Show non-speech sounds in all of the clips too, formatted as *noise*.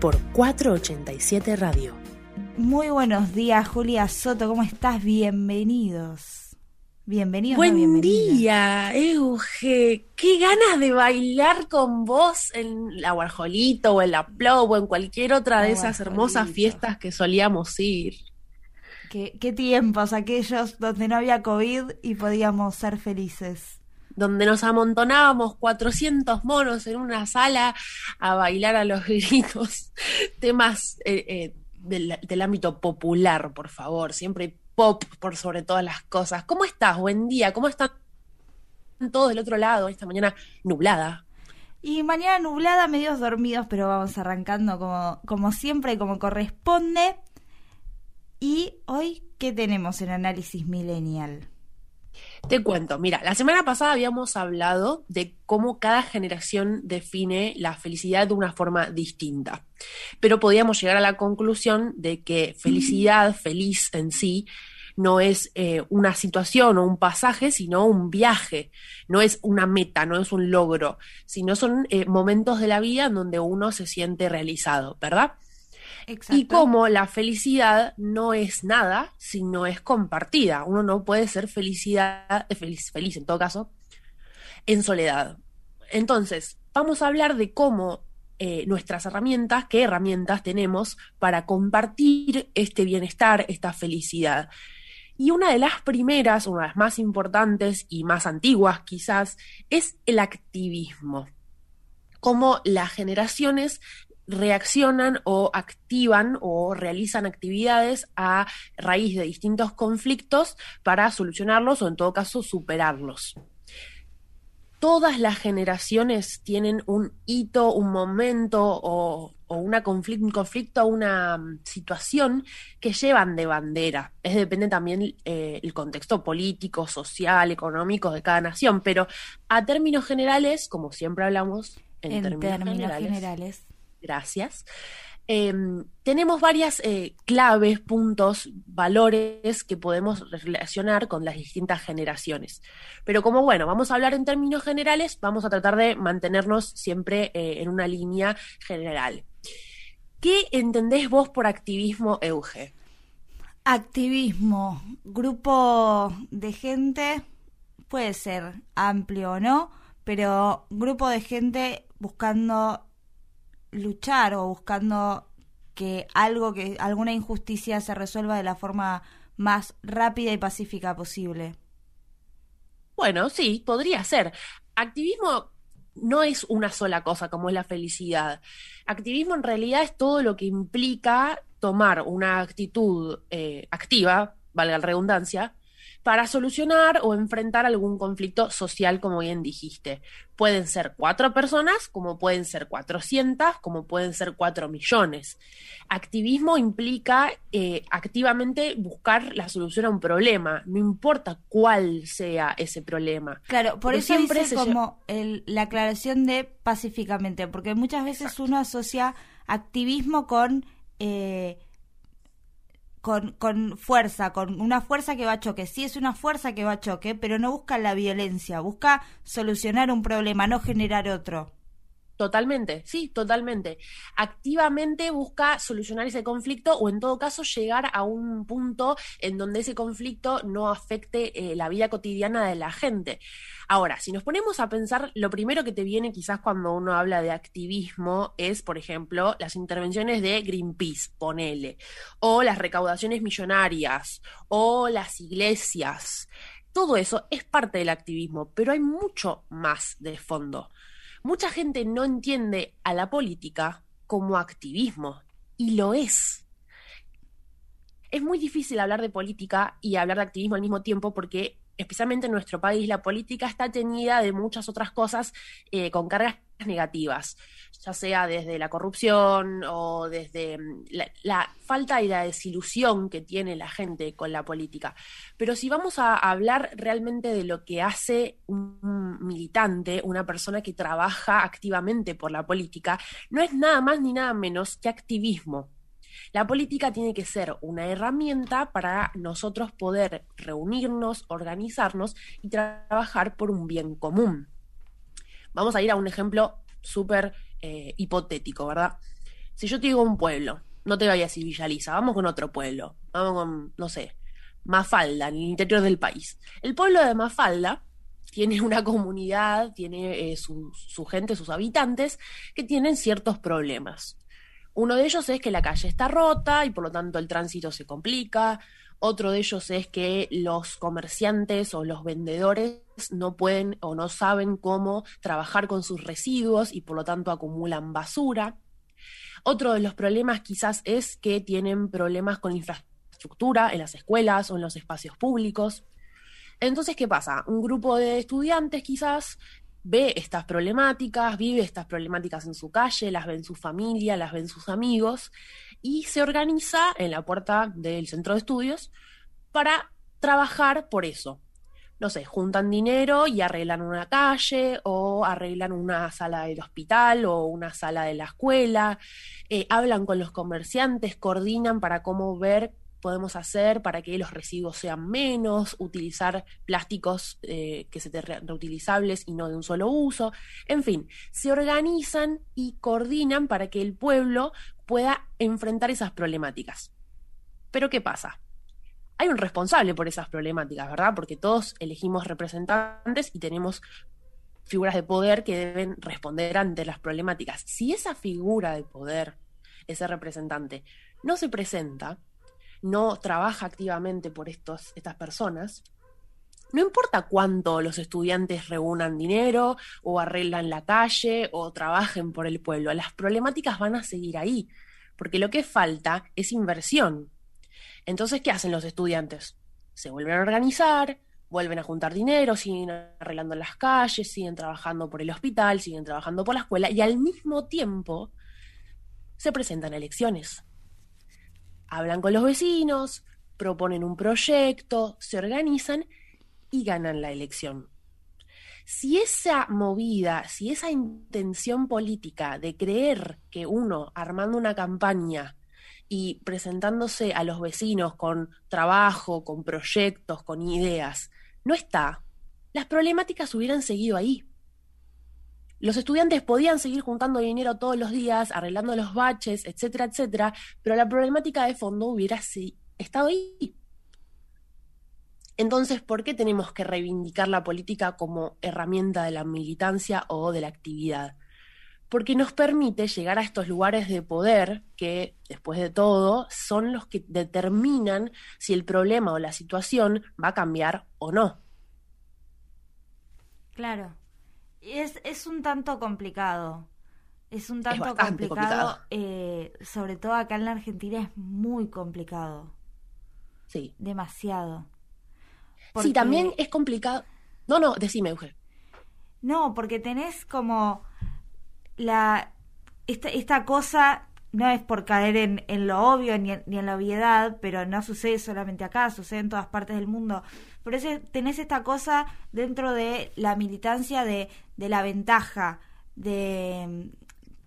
por 487 Radio. Muy buenos días, Julia Soto, ¿cómo estás? Bienvenidos. Bienvenidos. Buen no día, Euge. Qué ganas de bailar con vos en la Warholito o en la Plow o en cualquier otra de esas hermosas fiestas que solíamos ir. ¿Qué, qué tiempos aquellos donde no había COVID y podíamos ser felices. Donde nos amontonábamos 400 monos en una sala a bailar a los *laughs* gritos. Temas eh, eh, del, ámbito popular, por favor, siempre pop por sobre todas las cosas. ¿Cómo estás? Buen día. ¿Cómo están todos del otro lado esta mañana nublada? Y mañana nublada, medios dormidos, pero vamos arrancando como, como siempre como corresponde. Y hoy, ¿qué tenemos en Análisis Millennial? Te cuento, mira, la semana pasada habíamos hablado de cómo cada generación define la felicidad de una forma distinta, pero podíamos llegar a la conclusión de que felicidad, feliz en sí, no es eh, una situación o un pasaje, sino un viaje, no es una meta, no es un logro, sino son eh, momentos de la vida en donde uno se siente realizado, ¿verdad? Y como la felicidad no es nada, sino es compartida. Uno no puede ser felicidad, eh, feliz, feliz en todo caso, en soledad. Entonces, vamos a hablar de cómo eh, nuestras herramientas, qué herramientas tenemos para compartir este bienestar, esta felicidad. Y una de las primeras, una de las más importantes y más antiguas quizás, es el activismo. Cómo las generaciones reaccionan o activan o realizan actividades a raíz de distintos conflictos para solucionarlos o en todo caso superarlos. Todas las generaciones tienen un hito, un momento o, o una un conflicto, una mm, situación que llevan de bandera. Es depende también eh, el contexto político, social, económico de cada nación, pero a términos generales, como siempre hablamos, en, En términos, términos generales, generales. Gracias. Eh, tenemos varias eh, claves, puntos, valores que podemos relacionar con las distintas generaciones. Pero como bueno, vamos a hablar en términos generales, vamos a tratar de mantenernos siempre eh, en una línea general. ¿Qué entendés vos por activismo, Euge? Activismo, grupo de gente, puede ser amplio o no, pero grupo de gente buscando luchar o buscando que algo que alguna injusticia se resuelva de la forma más rápida y pacífica posible. Bueno, sí, podría ser. Activismo no es una sola cosa como es la felicidad. Activismo en realidad es todo lo que implica tomar una actitud eh, activa, valga la redundancia, para solucionar o enfrentar algún conflicto social, como bien dijiste. Pueden ser cuatro personas, como pueden ser cuatrocientas, como pueden ser cuatro millones. Activismo implica eh, activamente buscar la solución a un problema, no importa cuál sea ese problema. Claro, por Porque eso siempre dice como el- la aclaración de pacíficamente, porque muchas veces uno asocia activismo con, eh, con con fuerza, con una fuerza que va a choque. Sí es una fuerza que va a choque, pero no busca la violencia, busca solucionar un problema, no generar otro. Totalmente, sí, totalmente. Activamente busca solucionar ese conflicto o en todo caso llegar a un punto en donde ese conflicto no afecte eh, la vida cotidiana de la gente. Ahora, si nos ponemos a pensar, lo primero que te viene quizás cuando uno habla de activismo es, por ejemplo, las intervenciones de Greenpeace, ponele, o las recaudaciones millonarias, o las iglesias. Todo eso es parte del activismo, pero hay mucho más de fondo. Mucha gente no entiende a la política como activismo, y lo es. Es muy difícil hablar de política y hablar de activismo al mismo tiempo porque especialmente en nuestro país, la política está teñida de muchas otras cosas eh, con cargas negativas, ya sea desde la corrupción o desde mm, la, falta y la desilusión que tiene la gente con la política. Pero si vamos a hablar realmente de lo que hace un militante, una persona que trabaja activamente por la política, no es nada más ni nada menos que activismo. La política tiene que ser una herramienta para nosotros poder reunirnos, organizarnos y trabajar por un bien común. Vamos a ir a un ejemplo súper eh, hipotético, ¿verdad? Si yo te digo un pueblo, no te vayas a Villaliza, vamos con otro pueblo, vamos con, no sé, Mafalda, en el interior del país. El pueblo de Mafalda tiene una *laughs* comunidad, tiene eh, su gente, sus habitantes, que tienen ciertos problemas. Uno de ellos es que la calle está rota y por lo tanto el tránsito se complica. Otro de ellos es que los comerciantes o los vendedores no pueden o no saben cómo trabajar con sus residuos y por lo tanto acumulan basura. Otro de los problemas quizás es que tienen problemas con infraestructura en las escuelas o en los espacios públicos. Entonces, ¿qué pasa? Un grupo de estudiantes quizás ve estas problemáticas, vive estas problemáticas en su calle, las ve en su familia, las ve en sus amigos y se organiza en la puerta del centro de estudios para trabajar por eso. No sé, juntan dinero y arreglan una calle o arreglan una sala del hospital o una sala de la escuela, eh, hablan con los comerciantes, coordinan para cómo ver podemos hacer para que los residuos sean menos, utilizar plásticos eh, que se te reutilizables y no de un solo uso. En fin, se organizan y coordinan para que el pueblo pueda enfrentar esas problemáticas. Pero ¿qué pasa? Hay un responsable por esas problemáticas, ¿verdad? Porque todos elegimos representantes y tenemos figuras de poder que deben responder ante las problemáticas. Si esa figura de poder, ese representante, no se presenta, no trabaja activamente por estos, estas personas, no importa cuánto los estudiantes reúnan dinero o arreglan la calle o trabajen por el pueblo, las problemáticas van a seguir ahí, porque lo que falta es inversión. Entonces, ¿qué hacen los estudiantes? Se vuelven a organizar, vuelven a juntar dinero, siguen arreglando las calles, siguen trabajando por el hospital, siguen trabajando por la escuela y al mismo tiempo se presentan elecciones hablan con los vecinos, proponen un proyecto, se organizan y ganan la elección. Si esa movida, si esa intención política de creer que uno armando una campaña y presentándose a los vecinos con trabajo, con proyectos, con ideas, no está, las problemáticas hubieran seguido ahí. Los estudiantes podían seguir juntando dinero todos los días, arreglando los baches, etcétera, etcétera, pero la problemática de fondo hubiera estado ahí. Entonces, ¿por qué tenemos que reivindicar la política como herramienta de la militancia o de la actividad? Porque nos permite llegar a estos lugares de poder que, después de todo, son los que determinan si el problema o la situación va a cambiar o no. Claro. Es, es un tanto complicado. Es un tanto complicado, eh, sobre todo acá en la Argentina es muy complicado. Sí. Demasiado. Sí, también es complicado. No, no, decime, Euge. No, porque tenés como la esta, esta cosa no es por caer en, lo obvio ni en, ni en, la obviedad, pero no sucede solamente acá, sucede en todas partes del mundo. Por eso tenés esta cosa dentro de la militancia de, de la ventaja, de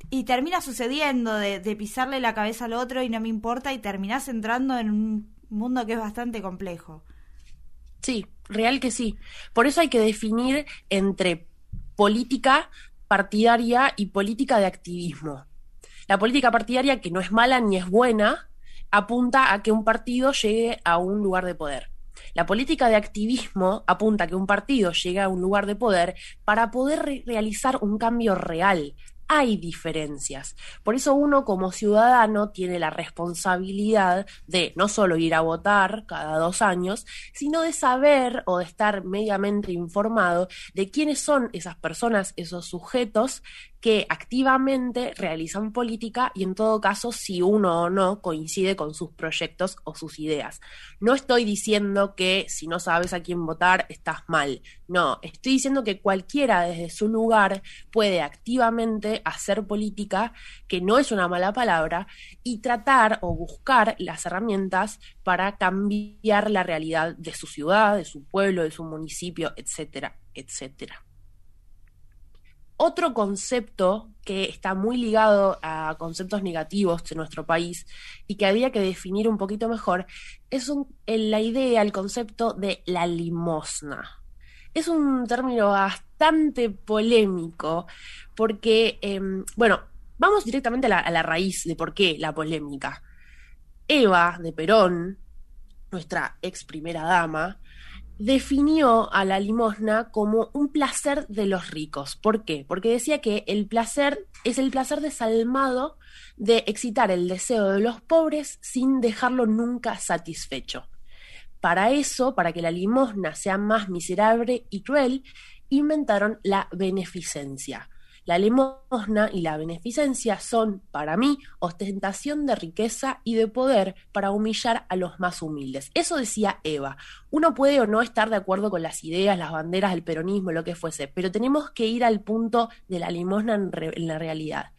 y termina sucediendo de, de, pisarle la cabeza al otro y no me importa y terminás entrando en un mundo que es bastante complejo. Sí, real que sí. Por eso hay que definir entre política partidaria y política de activismo. La política partidaria, que no es mala ni es buena, apunta a que un partido llegue a un lugar de poder. La política de activismo apunta a que un partido llegue a un lugar de poder para poder realizar un cambio real, hay diferencias. Por eso uno como ciudadano tiene la responsabilidad de no solo ir a votar cada dos años, sino de saber o de estar mediamente informado de quiénes son esas personas, esos sujetos que activamente realizan política y en todo caso si uno o no coincide con sus proyectos o sus ideas. No estoy diciendo que si no sabes a quién votar estás mal, no, estoy diciendo que cualquiera desde su lugar puede activamente hacer política, que no es una mala palabra, y tratar o buscar las herramientas para cambiar la realidad de su ciudad, de su pueblo, de su municipio, etcétera, etcétera. Otro concepto que está muy ligado a conceptos negativos de nuestro país y que había que definir un poquito mejor es la idea, el concepto de la limosna. Es un término bastante polémico porque, em, bueno, vamos directamente a la, a la raíz de por qué la polémica. Eva de Perón, nuestra ex primera dama, definió a la limosna como un placer de los ricos. ¿Por qué? Porque decía que el placer es el placer desalmado de excitar el deseo de los pobres sin dejarlo nunca satisfecho. Para eso, para que la limosna sea más miserable y cruel, inventaron la beneficencia. La limosna y la beneficencia son, para mí, ostentación de riqueza y de poder para humillar a los más humildes. Eso decía Eva. Uno puede o no estar de acuerdo con las ideas, las banderas del peronismo, lo que fuese, pero tenemos que ir al punto de la limosna en, en la realidad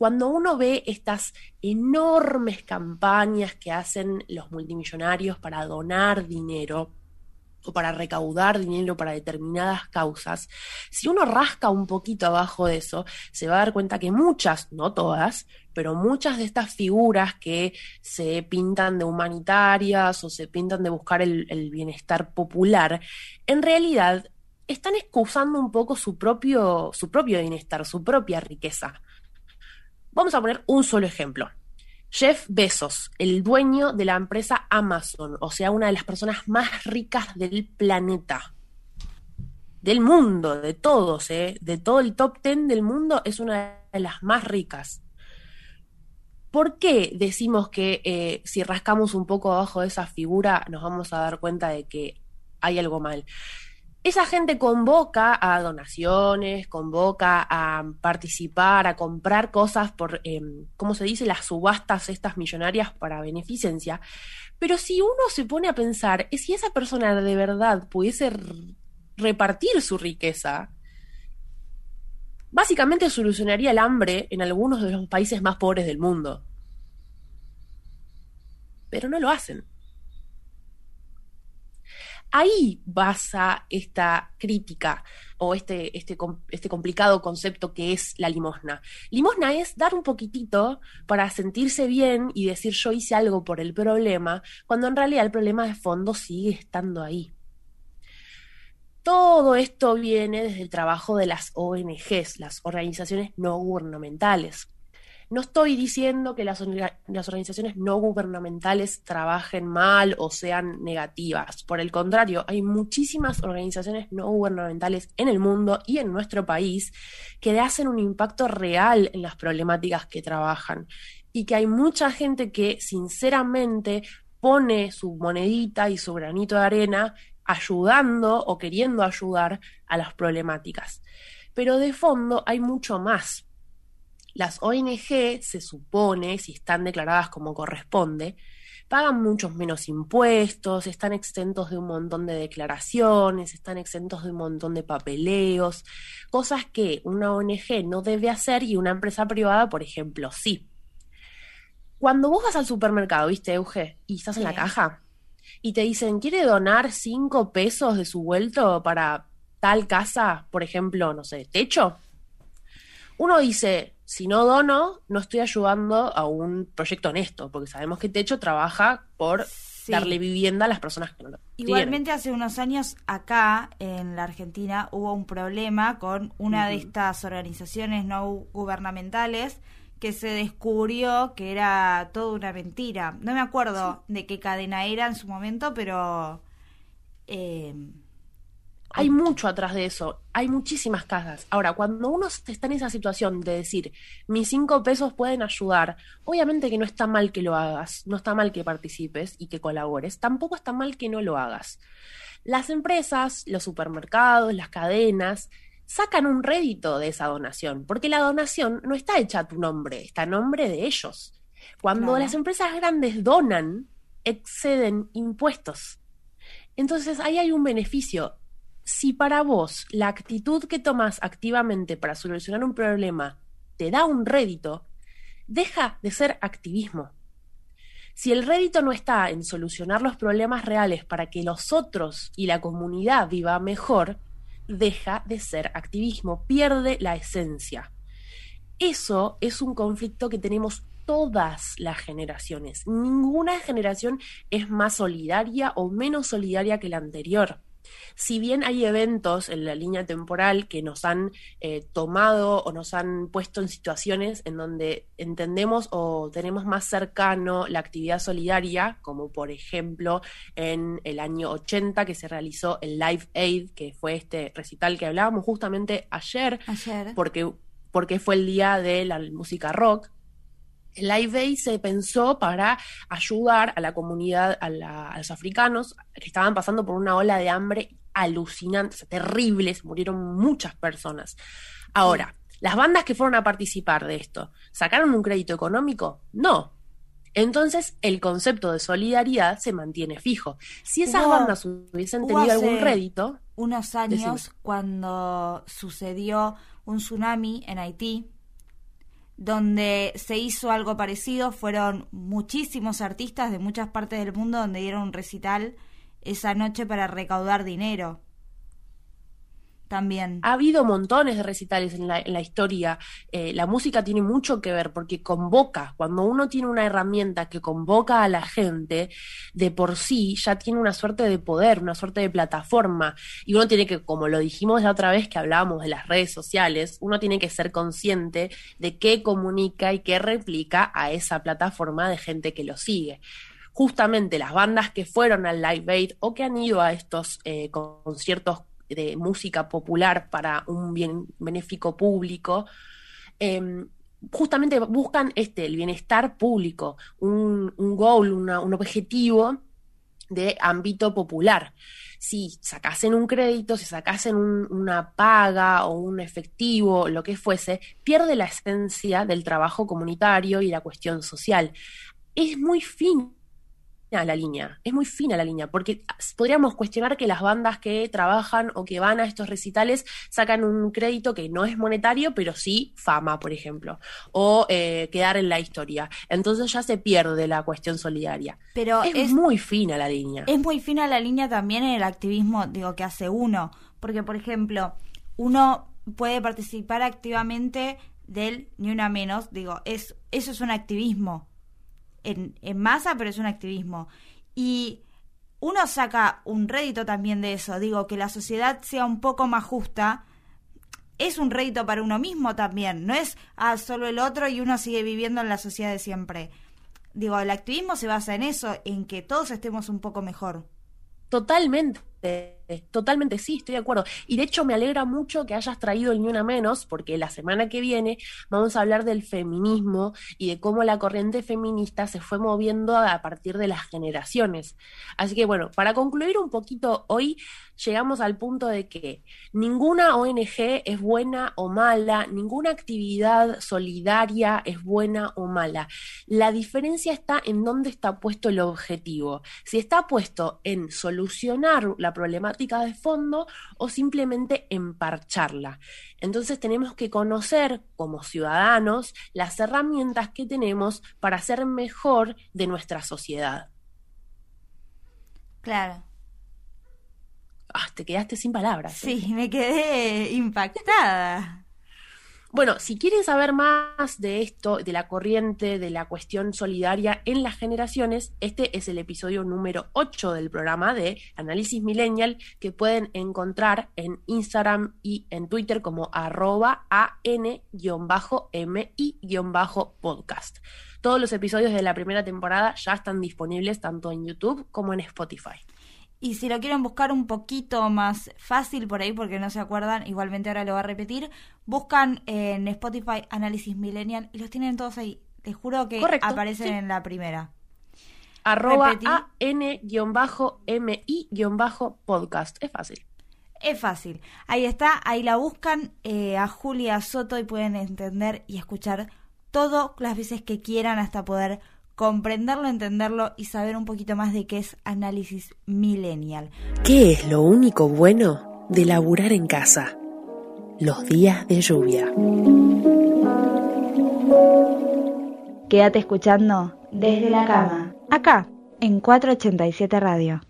cuando uno ve estas enormes campañas que hacen los multimillonarios para donar dinero, o para recaudar dinero para determinadas causas, si uno rasca un poquito abajo de eso, se va a dar cuenta que muchas, no todas, pero muchas de estas figuras que se pintan de humanitarias o se pintan de buscar el, bienestar popular, en realidad están excusando un poco su propio, su propio bienestar, su propia riqueza. Vamos a poner un solo ejemplo. Jeff Bezos, el dueño de la empresa Amazon, o sea, una de las personas más ricas del planeta, del mundo, de todos, ¿eh? de todo el top ten del mundo, es una de las más ricas. ¿Por qué decimos que eh, si rascamos un poco abajo de esa figura nos vamos a dar cuenta de que hay algo mal? Esa gente convoca a donaciones, convoca a participar, a comprar cosas por, em, ¿cómo se dice?, las subastas estas millonarias para beneficencia. Pero si uno se pone a pensar, si esa persona de verdad pudiese repartir su riqueza, básicamente solucionaría el hambre en algunos de los países más pobres del mundo. Pero no lo hacen. Ahí basa esta crítica o este, este, este, complicado concepto que es la limosna. Limosna es dar un poquitito para sentirse bien y decir yo hice algo por el problema, cuando en realidad el problema de fondo sigue estando ahí. Todo esto viene desde el trabajo de las ONGs, las organizaciones no gubernamentales. No estoy diciendo que las, organizaciones no gubernamentales trabajen mal o sean negativas. Por el contrario, hay muchísimas organizaciones no gubernamentales en el mundo y en nuestro país que hacen un impacto real en las problemáticas que trabajan. Y que hay mucha gente que sinceramente pone su monedita y su granito de arena ayudando o queriendo ayudar a las problemáticas. Pero de fondo hay mucho más las ONG, se supone, si están declaradas como corresponde, pagan muchos menos impuestos, están exentos de un montón de declaraciones, están exentos de un montón de papeleos, cosas que una ONG no debe hacer y una empresa privada, por ejemplo, sí. Cuando vos vas al supermercado, ¿viste, Euge? Y estás en la caja y te dicen, ¿quiere donar cinco pesos de su vuelto para tal casa, por ejemplo, no sé, techo? Uno dice, si no dono, no estoy ayudando a un proyecto honesto, porque sabemos que Techo trabaja por darle vivienda a las personas que no lo Igualmente hace unos años acá en la Argentina hubo un problema con una de estas organizaciones no gubernamentales que se descubrió que era toda una mentira. No me acuerdo de qué cadena era en su momento, pero... Eh, hay mucho atrás de eso, hay muchísimas casas. Ahora, cuando uno está en esa situación de decir, mis cinco pesos pueden ayudar, obviamente que no está mal que lo hagas, no está mal que participes y que colabores, tampoco está mal que no lo hagas. Las empresas, los supermercados, las cadenas, sacan un rédito de esa donación, porque la donación no está hecha a tu nombre, está a nombre de ellos. Cuando Claro. las empresas grandes donan, exceden impuestos. Entonces ahí hay un beneficio. Si para vos la actitud que tomas activamente para solucionar un problema te da un rédito, deja de ser activismo. Si el rédito no está en solucionar los problemas reales para que los otros y la comunidad viva mejor, deja de ser activismo, pierde la esencia. Eso es un conflicto que tenemos todas las generaciones. Ninguna generación es más solidaria o menos solidaria que la anterior. Si bien hay eventos en la línea temporal que nos han eh, tomado o nos han puesto en situaciones en donde entendemos o tenemos más cercano la actividad solidaria, como por ejemplo en el año 80 que se realizó el Live Aid, que fue este recital que hablábamos justamente ayer, Ayer. porque, porque fue el día de la música rock. El Live Aid se pensó para ayudar a la comunidad, a, la- a los africanos que estaban pasando por una ola de hambre alucinante, o sea, terrible, se murieron muchas personas. Ahora, las bandas que fueron a participar de esto, ¿sacaron un crédito económico? No. Entonces, el concepto de solidaridad se mantiene fijo. Si esas Hubo- bandas hubiesen tenido algún hace- rédito, unos años Decime. cuando sucedió un tsunami en Haití, donde se hizo algo parecido, fueron muchísimos artistas de muchas partes del mundo donde dieron un recital esa noche para recaudar dinero. También. Ha habido montones de recitales en la, en la historia. Eh, la música tiene mucho que ver porque convoca. Cuando uno tiene una herramienta que convoca a la gente, de por sí ya tiene una suerte de poder, una suerte de plataforma. Y uno tiene que, como lo dijimos la otra vez que hablábamos de las redes sociales, uno tiene que ser consciente de qué comunica y qué replica a esa plataforma de gente que lo sigue justamente las bandas que fueron al Live Aid o que han ido a estos eh, conciertos de música popular para un bien benéfico público, eh, justamente buscan este, el bienestar público, un, un goal, un objetivo de ámbito popular. Si sacasen un crédito, si sacasen un- una paga o un efectivo, lo que fuese, pierde la esencia del trabajo comunitario y la cuestión social. Es muy fina la línea, es muy fina la línea, porque podríamos cuestionar que las bandas que trabajan o que van a estos recitales sacan un crédito que no es monetario, pero sí fama, por ejemplo, o eh, quedar en la historia. Entonces ya se pierde la cuestión solidaria. Pero Es, es, muy fina la línea. es muy fina la línea también en el activismo, digo, que hace uno. Porque, por ejemplo, uno puede participar activamente del ni una menos, digo, es, eso es un activismo en, masa, pero es un activismo. Y uno saca un rédito también de eso, digo, que la sociedad sea un poco más justa, es un rédito para uno mismo también, no es ah, solo el otro y uno sigue viviendo en la sociedad de siempre. Digo, el activismo se basa en eso, en que todos estemos un poco mejor. Totalmente, totalmente sí, estoy de acuerdo. Y de hecho me alegra mucho que hayas traído el Ni Una Menos, porque la semana que viene vamos a hablar del feminismo y de cómo la corriente feminista se fue moviendo a partir de las generaciones. Así que bueno, para concluir un poquito hoy, llegamos al punto de que ninguna ONG es buena o mala, ninguna actividad solidaria es buena o mala. La diferencia está en dónde está puesto el objetivo. Si está puesto en solucionar la problemática de fondo o simplemente en parcharla. Entonces tenemos que conocer como ciudadanos las herramientas que tenemos para hacer mejor de nuestra sociedad. Claro. Ah, te quedaste sin palabras. ¿eh? Sí, me quedé impactada. Bueno, si quieren saber más de esto, de la corriente, de la cuestión solidaria en las generaciones, este es el episodio número 8 del programa de Análisis Millennial que pueden encontrar en Instagram y en Twitter como arroba an-mi-podcast. Todos los episodios de la primera temporada ya están disponibles tanto en YouTube como en Spotify. Y si lo quieren buscar un poquito más fácil por ahí, porque no se acuerdan, igualmente ahora lo va a repetir, buscan en Spotify Análisis Millennial y los tienen todos ahí. Les juro que Correcto, aparecen sí. en la primera. Arroba an-mi-podcast. Es fácil. Es fácil. Ahí está, ahí la buscan eh, a Julia Soto y pueden entender y escuchar todo las veces que quieran hasta poder comprenderlo, entenderlo y saber un poquito más de qué es análisis millennial. ¿Qué es lo único bueno de laburar en casa? Los días de lluvia. Quédate escuchando desde la cama, acá en 487 Radio.